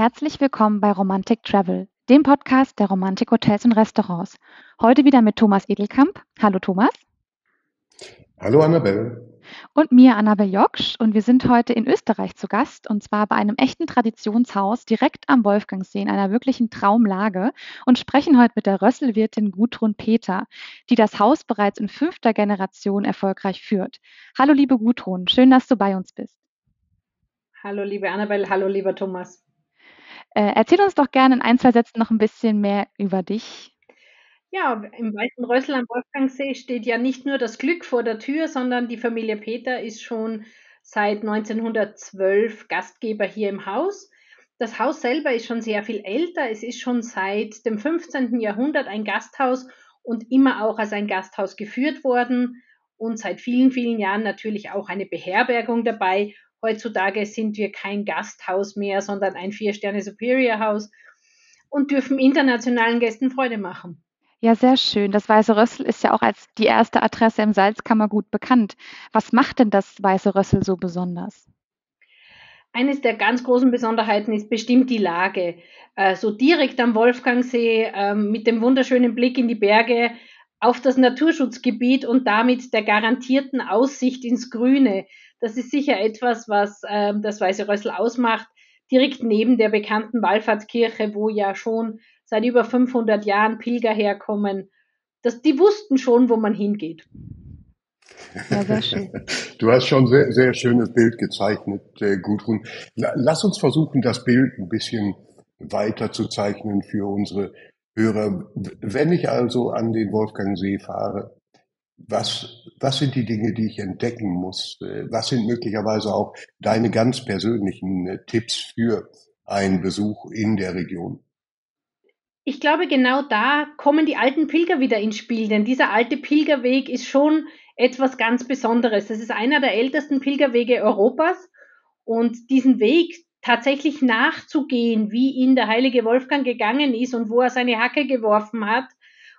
Herzlich willkommen bei Romantic Travel, dem Podcast der Romantik Hotels und Restaurants. Heute wieder mit Thomas Edelkamp. Hallo Thomas. Hallo Annabelle. Und mir Annabelle Joksch. Und wir sind heute in Österreich zu Gast und zwar bei einem echten Traditionshaus direkt am Wolfgangsee in einer wirklichen Traumlage und sprechen heute mit der Rösselwirtin Gudrun Peter, die das Haus bereits in fünfter Generation erfolgreich führt. Hallo liebe Gudrun, schön, dass du bei uns bist. Hallo liebe Annabelle, hallo lieber Thomas. Äh, erzähl uns doch gerne in ein, zwei Sätzen noch ein bisschen mehr über dich. Ja, im Weißen Rössel am Wolfgangsee steht ja nicht nur das Glück vor der Tür, sondern die Familie Peter ist schon seit 1912 Gastgeber hier im Haus. Das Haus selber ist schon sehr viel älter. Es ist schon seit dem 15. Jahrhundert ein Gasthaus und immer auch als ein Gasthaus geführt worden und seit vielen, vielen Jahren natürlich auch eine Beherbergung dabei Heutzutage sind wir kein Gasthaus mehr, sondern ein Vier-Sterne-Superior-Haus und dürfen internationalen Gästen Freude machen. Ja, sehr schön. Das Weiße Rössel ist ja auch als die erste Adresse im Salzkammergut bekannt. Was macht denn das Weiße Rössel so besonders? Eines der ganz großen Besonderheiten ist bestimmt die Lage. Äh, so direkt am Wolfgangsee äh, mit dem wunderschönen Blick in die Berge auf das Naturschutzgebiet und damit der garantierten Aussicht ins Grüne. Das ist sicher etwas, was äh, das Weiße Rössel ausmacht, direkt neben der bekannten Wallfahrtskirche, wo ja schon seit über 500 Jahren Pilger herkommen. Das, die wussten schon, wo man hingeht. Ja, sehr schön. Du hast schon sehr, sehr schönes Bild gezeichnet, äh, Gudrun. Lass uns versuchen, das Bild ein bisschen weiter zu zeichnen für unsere Hörer. Wenn ich also an den Wolfgangsee fahre, was, was sind die Dinge, die ich entdecken muss? Was sind möglicherweise auch deine ganz persönlichen äh, Tipps für einen Besuch in der Region? Ich glaube, genau da kommen die alten Pilger wieder ins Spiel, denn dieser alte Pilgerweg ist schon etwas ganz Besonderes. Das ist einer der ältesten Pilgerwege Europas und diesen Weg tatsächlich nachzugehen, wie ihn der heilige Wolfgang gegangen ist und wo er seine Hacke geworfen hat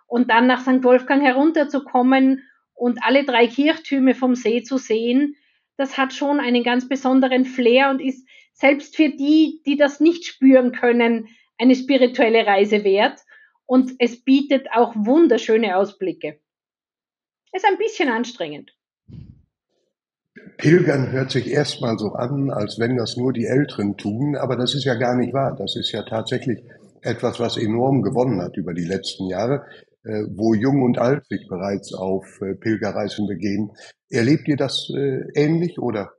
und dann nach St. Wolfgang herunterzukommen und alle drei Kirchtürme vom See zu sehen, das hat schon einen ganz besonderen Flair und ist selbst für die, die das nicht spüren können, eine spirituelle Reise wert. Und es bietet auch wunderschöne Ausblicke. Ist ein bisschen anstrengend. Pilgern hört sich erstmal so an, als wenn das nur die Älteren tun, aber das ist ja gar nicht wahr. Das ist ja tatsächlich etwas, was enorm gewonnen hat über die letzten Jahre. Äh, wo Jung und Alt sich bereits auf äh, Pilgerreisen begeben. Erlebt ihr das äh, ähnlich oder?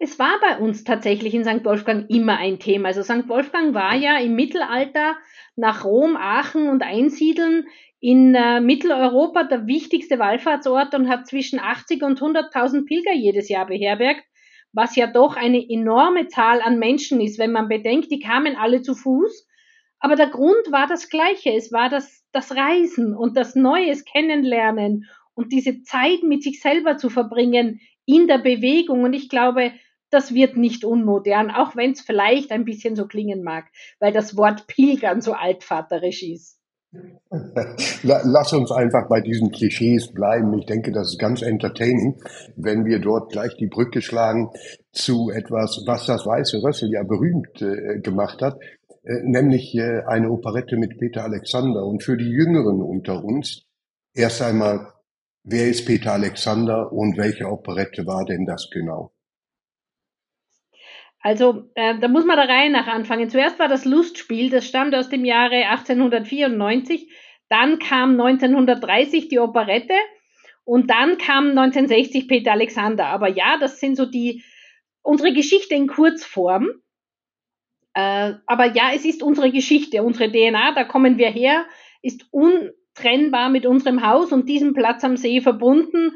Es war bei uns tatsächlich in St. Wolfgang immer ein Thema. Also St. Wolfgang war ja im Mittelalter nach Rom, Aachen und Einsiedeln in äh, Mitteleuropa der wichtigste Wallfahrtsort und hat zwischen 80 und 100.000 Pilger jedes Jahr beherbergt, was ja doch eine enorme Zahl an Menschen ist, wenn man bedenkt, die kamen alle zu Fuß. Aber der Grund war das gleiche. Es war das das Reisen und das Neues kennenlernen und diese Zeit mit sich selber zu verbringen in der Bewegung. Und ich glaube, das wird nicht unmodern, auch wenn es vielleicht ein bisschen so klingen mag, weil das Wort Pilgern so altvaterisch ist. Lass uns einfach bei diesen Klischees bleiben. Ich denke, das ist ganz entertaining, wenn wir dort gleich die Brücke schlagen zu etwas, was das Weiße Rössel ja berühmt äh, gemacht hat, äh, nämlich äh, eine Operette mit Peter Alexander. Und für die Jüngeren unter uns, erst einmal, wer ist Peter Alexander und welche Operette war denn das genau? Also, äh, da muss man der Reihe nach anfangen. Zuerst war das Lustspiel, das stammt aus dem Jahre 1894. Dann kam 1930 die Operette und dann kam 1960 Peter Alexander. Aber ja, das sind so die, unsere Geschichte in Kurzform. Äh, aber ja, es ist unsere Geschichte, unsere DNA, da kommen wir her, ist untrennbar mit unserem Haus und diesem Platz am See verbunden,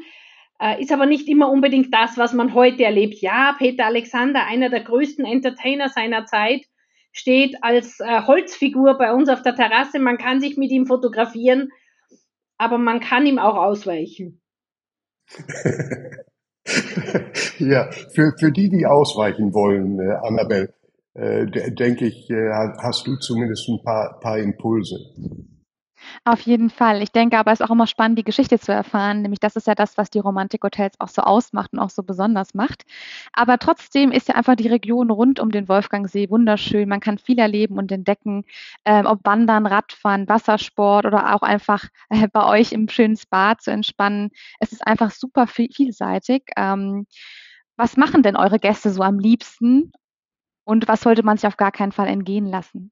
ist aber nicht immer unbedingt das, was man heute erlebt. Ja, Peter Alexander, einer der größten Entertainer seiner Zeit, steht als äh, Holzfigur bei uns auf der Terrasse. Man kann sich mit ihm fotografieren, aber man kann ihm auch ausweichen. ja, für, für die, die ausweichen wollen, äh, Annabelle, äh, denke ich, äh, hast du zumindest ein paar, paar Impulse. Auf jeden Fall. Ich denke aber, es ist auch immer spannend, die Geschichte zu erfahren. Nämlich das ist ja das, was die Romantik-Hotels auch so ausmacht und auch so besonders macht. Aber trotzdem ist ja einfach die Region rund um den Wolfgangsee wunderschön. Man kann viel erleben und entdecken, äh, ob Wandern, Radfahren, Wassersport oder auch einfach äh, bei euch im schönen Spa zu entspannen. Es ist einfach super viel, vielseitig. Ähm, was machen denn eure Gäste so am liebsten? Und was sollte man sich auf gar keinen Fall entgehen lassen?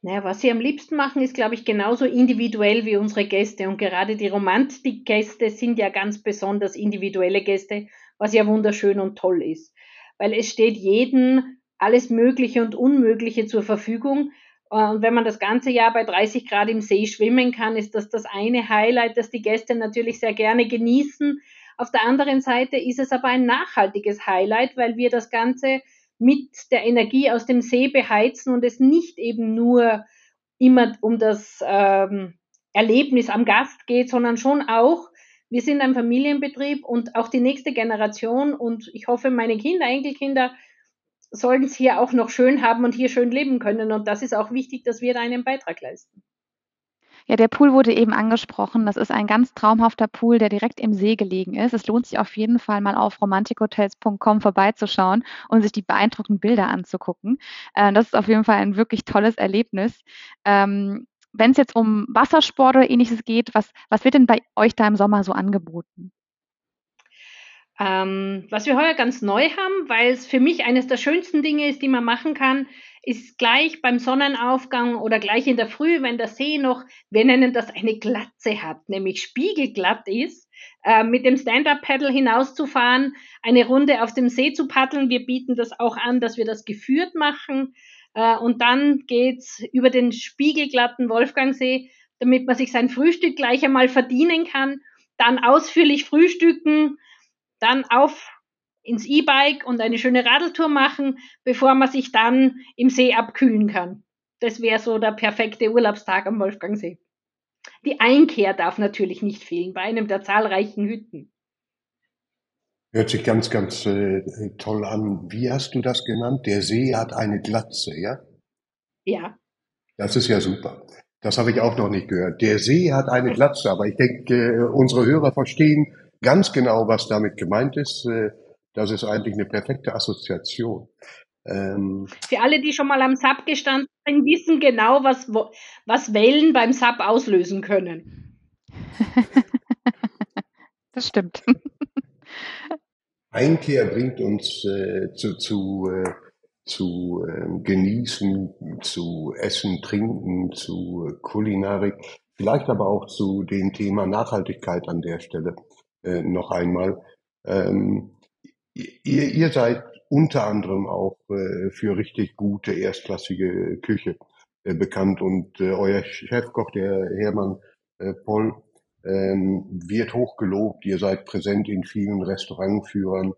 Naja, was sie am liebsten machen, ist, glaube ich, genauso individuell wie unsere Gäste. Und gerade die Romantik-Gäste sind ja ganz besonders individuelle Gäste, was ja wunderschön und toll ist. Weil es steht jedem alles Mögliche und Unmögliche zur Verfügung. Und wenn man das ganze Jahr bei 30 Grad im See schwimmen kann, ist das das eine Highlight, das die Gäste natürlich sehr gerne genießen. Auf der anderen Seite ist es aber ein nachhaltiges Highlight, weil wir das Ganze mit der Energie aus dem See beheizen und es nicht eben nur immer um das ähm, Erlebnis am Gast geht, sondern schon auch, wir sind ein Familienbetrieb und auch die nächste Generation und ich hoffe, meine Kinder, Enkelkinder sollen es hier auch noch schön haben und hier schön leben können. Und das ist auch wichtig, dass wir da einen Beitrag leisten. Ja, der Pool wurde eben angesprochen. Das ist ein ganz traumhafter Pool, der direkt im See gelegen ist. Es lohnt sich auf jeden Fall mal auf romantikhotels.com vorbeizuschauen und sich die beeindruckenden Bilder anzugucken. Äh, das ist auf jeden Fall ein wirklich tolles Erlebnis. Ähm, Wenn es jetzt um Wassersport oder ähnliches geht, was, was wird denn bei euch da im Sommer so angeboten? Ähm, was wir heuer ganz neu haben, weil es für mich eines der schönsten Dinge ist, die man machen kann, ist gleich beim Sonnenaufgang oder gleich in der Früh, wenn der See noch, wir nennen das eine Glatze hat, nämlich spiegelglatt ist, äh, mit dem Stand-Up-Paddle hinauszufahren, eine Runde auf dem See zu paddeln. Wir bieten das auch an, dass wir das geführt machen. Äh, und dann geht's über den spiegelglatten Wolfgangsee, damit man sich sein Frühstück gleich einmal verdienen kann. Dann ausführlich frühstücken, dann auf ins E-Bike und eine schöne Radeltour machen, bevor man sich dann im See abkühlen kann. Das wäre so der perfekte Urlaubstag am Wolfgangsee. Die Einkehr darf natürlich nicht fehlen bei einem der zahlreichen Hütten. Hört sich ganz, ganz äh, toll an. Wie hast du das genannt? Der See hat eine Glatze, ja? Ja. Das ist ja super. Das habe ich auch noch nicht gehört. Der See hat eine Glatze, aber ich denke, äh, unsere Hörer verstehen, ganz genau, was damit gemeint ist. Äh, das ist eigentlich eine perfekte Assoziation. Ähm, Für alle, die schon mal am SAP gestanden sind, wissen genau, was, was Wellen beim SAP auslösen können. das stimmt. Einkehr bringt uns äh, zu, zu, äh, zu äh, Genießen, zu Essen, Trinken, zu Kulinarik, vielleicht aber auch zu dem Thema Nachhaltigkeit an der Stelle äh, noch einmal. Ähm, ihr, ihr seid unter anderem auch äh, für richtig gute, erstklassige Küche äh, bekannt und äh, euer Chefkoch, der Hermann äh, Poll, ähm, wird hochgelobt. Ihr seid präsent in vielen Restaurantführern.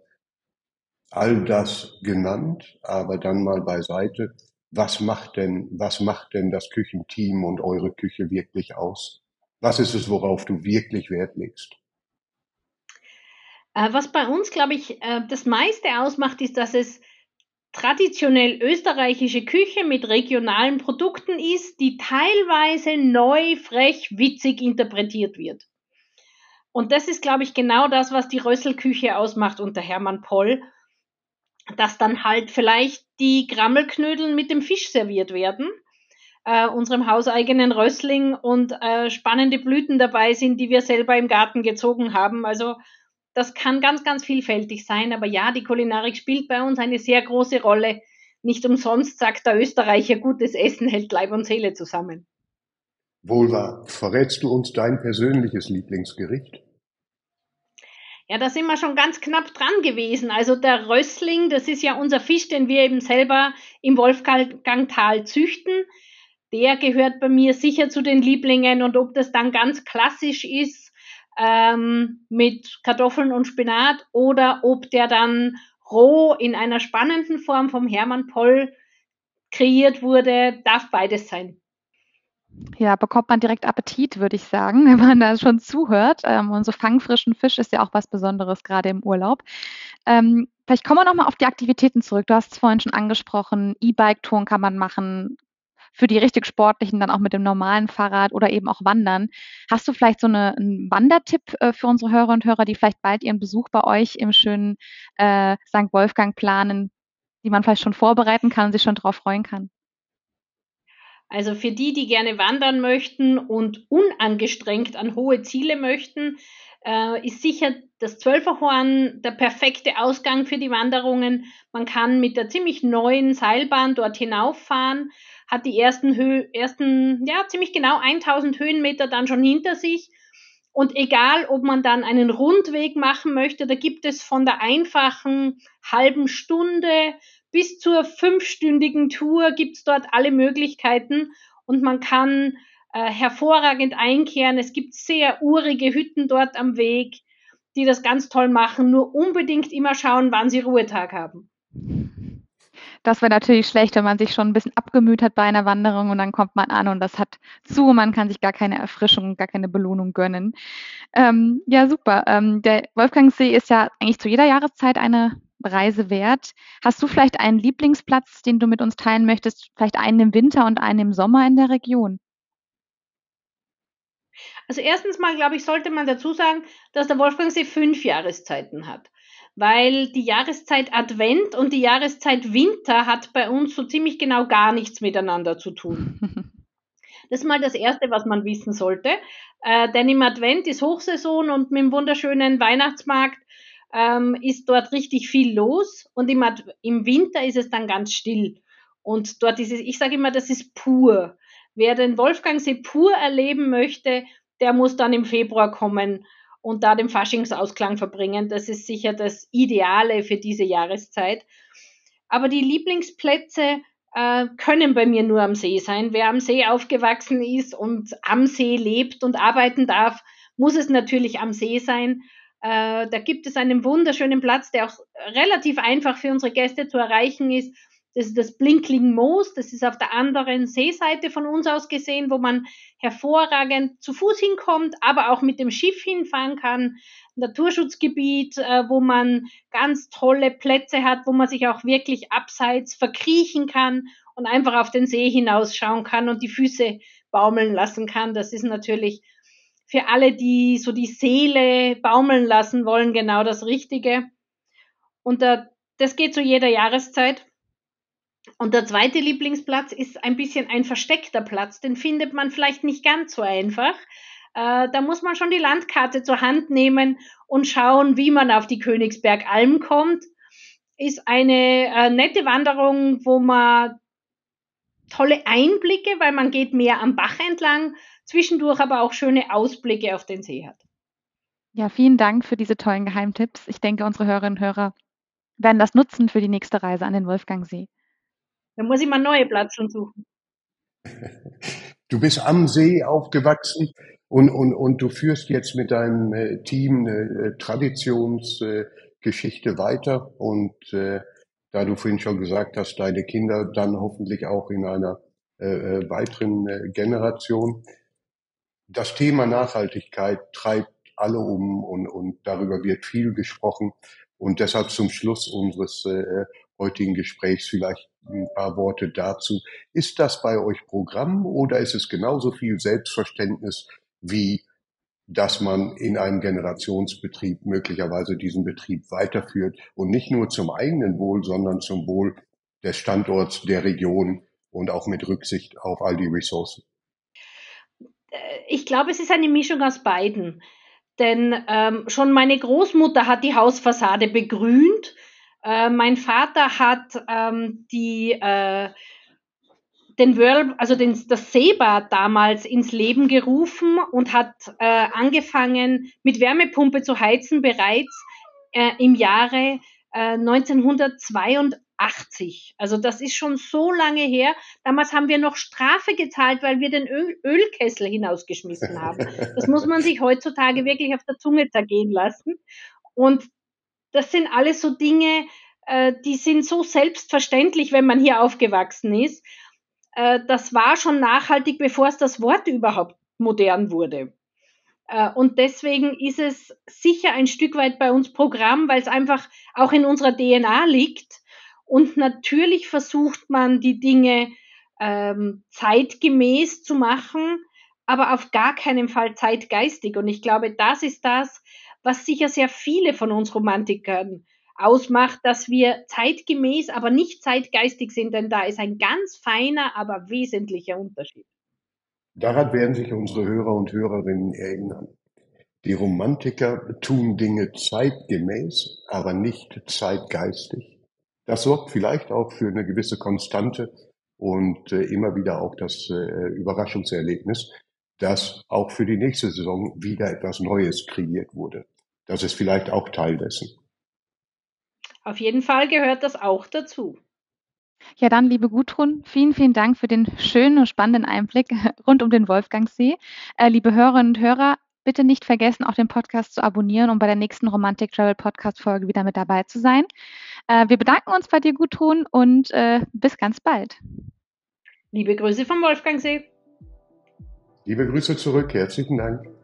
All das genannt, aber dann mal beiseite. Was macht denn, was macht denn das Küchenteam und eure Küche wirklich aus? Was ist es, worauf du wirklich Wert legst? Äh, was bei uns, glaube ich, äh, das meiste ausmacht, ist, dass es traditionell österreichische Küche mit regionalen Produkten ist, die teilweise neu, frech, witzig interpretiert wird. Und das ist, glaube ich, genau das, was die Rösselküche ausmacht unter Hermann Poll, dass dann halt vielleicht die Grammelknödel mit dem Fisch serviert werden, äh, unserem hauseigenen Rössling und äh, spannende Blüten dabei sind, die wir selber im Garten gezogen haben. Also das kann ganz, ganz vielfältig sein. Aber ja, die Kulinarik spielt bei uns eine sehr große Rolle. Nicht umsonst sagt der Österreicher, gutes Essen hält Leib und Seele zusammen. Wohl wahr. Verrätst du uns dein persönliches Lieblingsgericht? Ja, da sind wir schon ganz knapp dran gewesen. Also der Rössling, das ist ja unser Fisch, den wir eben selber im Wolfgangtal züchten. Der gehört bei mir sicher zu den Lieblingen und ob das dann ganz klassisch ist, ähm, mit Kartoffeln und Spinat oder ob der dann roh in einer spannenden Form vom Hermann Poll kreiert wurde, darf beides sein. Ja, bekommt man direkt Appetit, würde ich sagen, wenn man da schon zuhört. Ähm, und so fangfrischen Fisch ist ja auch was Besonderes, gerade im Urlaub. Ähm, vielleicht kommen wir nochmal auf die Aktivitäten zurück. Du hast es vorhin schon angesprochen, E-Bike-Touren kann man machen, für die richtig Sportlichen dann auch mit dem normalen Fahrrad oder eben auch Wandern. Hast du vielleicht so eine, einen Wandertipp äh, für unsere Hörer und Hörer, die vielleicht bald ihren Besuch bei euch im schönen äh, St. Wolfgang planen, die man vielleicht schon vorbereiten kann und sich schon darauf freuen kann? Also für die, die gerne wandern möchten und unangestrengt an hohe Ziele möchten, äh, ist sicher das Zwölferhorn der perfekte Ausgang für die Wanderungen. Man kann mit der ziemlich neuen Seilbahn dort hinauffahren, hat die ersten, Hö ersten ja, ziemlich genau 1000 Höhenmeter dann schon hinter sich. Und egal, ob man dann einen Rundweg machen möchte, da gibt es von der einfachen halben Stunde bis zur fünfstündigen Tour gibt's dort alle Möglichkeiten und man kann äh, hervorragend einkehren. Es gibt sehr urige Hütten dort am Weg, die das ganz toll machen. Nur unbedingt immer schauen, wann sie Ruhetag haben. Das wäre natürlich schlecht, wenn man sich schon ein bisschen abgemüht hat bei einer Wanderung und dann kommt man an und das hat zu und man kann sich gar keine Erfrischung, gar keine Belohnung gönnen. Ähm, ja, super. Ähm, der Wolfgangsee ist ja eigentlich zu jeder Jahreszeit eine Reise wert. Hast du vielleicht einen Lieblingsplatz, den du mit uns teilen möchtest? Vielleicht einen im Winter und einen im Sommer in der Region? Also erstens mal, glaube ich, sollte man dazu sagen, dass der Wolfgangsee fünf Jahreszeiten hat. Weil die Jahreszeit Advent und die Jahreszeit Winter hat bei uns so ziemlich genau gar nichts miteinander zu tun. Das ist mal das Erste, was man wissen sollte. Äh, denn im Advent ist Hochsaison und mit dem wunderschönen Weihnachtsmarkt ähm, ist dort richtig viel los und im, im Winter ist es dann ganz still. Und dort ist es, ich sage immer, das ist pur. Wer den Wolfgangsee pur erleben möchte, der muss dann im Februar kommen und da den Faschingsausklang verbringen. Das ist sicher das Ideale für diese Jahreszeit. Aber die Lieblingsplätze äh, können bei mir nur am See sein. Wer am See aufgewachsen ist und am See lebt und arbeiten darf, muss es natürlich am See sein. Äh, da gibt es einen wunderschönen Platz, der auch relativ einfach für unsere Gäste zu erreichen ist. Das ist das Blinkling Moos. Das ist auf der anderen Seeseite von uns aus gesehen, wo man hervorragend zu Fuß hinkommt, aber auch mit dem Schiff hinfahren kann. Naturschutzgebiet, äh, wo man ganz tolle Plätze hat, wo man sich auch wirklich abseits verkriechen kann und einfach auf den See hinausschauen kann und die Füße baumeln lassen kann. Das ist natürlich für alle, die so die Seele baumeln lassen wollen, genau das Richtige. Und da, das geht zu jeder Jahreszeit. Und der zweite Lieblingsplatz ist ein bisschen ein versteckter Platz, den findet man vielleicht nicht ganz so einfach. Äh, da muss man schon die Landkarte zur Hand nehmen und schauen, wie man auf die Königsbergalm kommt. Ist eine äh, nette Wanderung, wo man tolle Einblicke, weil man geht mehr am Bach entlang, zwischendurch aber auch schöne Ausblicke auf den See hat. Ja, vielen Dank für diese tollen Geheimtipps. Ich denke, unsere Hörerinnen und Hörer werden das nutzen für die nächste Reise an den Wolfgangsee. Da muss ich mal neue Plätze suchen. Du bist am See aufgewachsen und, und, und du führst jetzt mit deinem äh, Team eine äh, Traditionsgeschichte weiter. Und äh, da du vorhin schon gesagt hast, deine Kinder dann hoffentlich auch in einer äh, äh weiteren Generation das Thema Nachhaltigkeit treibt alle um und, und darüber wird viel gesprochen. Und deshalb zum Schluss unseres äh, heutigen Gesprächs vielleicht ein paar Worte dazu. Ist das bei euch Programm oder ist es genauso viel Selbstverständnis wie dass man in einem Generationsbetrieb möglicherweise diesen Betrieb weiterführt und nicht nur zum eigenen Wohl, sondern zum Wohl des Standorts, der Region und auch mit Rücksicht auf all die Ressourcen? ich glaube, es ist eine Mischung aus beiden. Denn ähm, schon meine Großmutter hat die Hausfassade begrünt. Äh, mein Vater hat ähm, die, äh, den Whirl, also den, das Seebad damals ins Leben gerufen und hat äh, angefangen mit Wärmepumpe zu heizen bereits äh, im Jahre 1982 äh, 80. Also das ist schon so lange her. Damals haben wir noch Strafe gezahlt, weil wir den Öl Ölkessel hinausgeschmissen haben. Das muss man sich heutzutage wirklich auf der Zunge zergehen lassen. Und das sind alles so Dinge, äh, die sind so selbstverständlich, wenn man hier aufgewachsen ist. Äh, das war schon nachhaltig, bevor es das Wort überhaupt modern wurde. Äh, und deswegen ist es sicher ein Stück weit bei uns Programm, weil es einfach auch in unserer DNA liegt und natürlich versucht man, die Dinge ähm, zeitgemäß zu machen, aber auf gar keinen Fall zeitgeistig. Und ich glaube, das ist das, was sicher sehr viele von uns Romantikern ausmacht, dass wir zeitgemäß, aber nicht zeitgeistig sind, denn da ist ein ganz feiner, aber wesentlicher Unterschied. Daran werden sich unsere Hörer und Hörerinnen erinnern. Die Romantiker tun Dinge zeitgemäß, aber nicht zeitgeistig. Das sorgt vielleicht auch für eine gewisse Konstante und äh, immer wieder auch das äh, Überraschungserlebnis, dass auch für die nächste Saison wieder etwas Neues kreiert wurde. Das ist vielleicht auch Teil dessen. Auf jeden Fall gehört das auch dazu. Ja, dann, liebe Gudrun, vielen, vielen Dank für den schönen und spannenden Einblick rund um den Wolfgangsee. Äh, liebe Hörerinnen und Hörer, bitte nicht vergessen, auch den Podcast zu abonnieren, um bei der nächsten Romantic Travel Podcast Folge wieder mit dabei zu sein. Äh, wir bedanken uns bei dir, Gudrun, und äh, bis ganz bald. Liebe Grüße vom Wolfgangsee. Liebe Grüße zurück. Herzlichen Dank.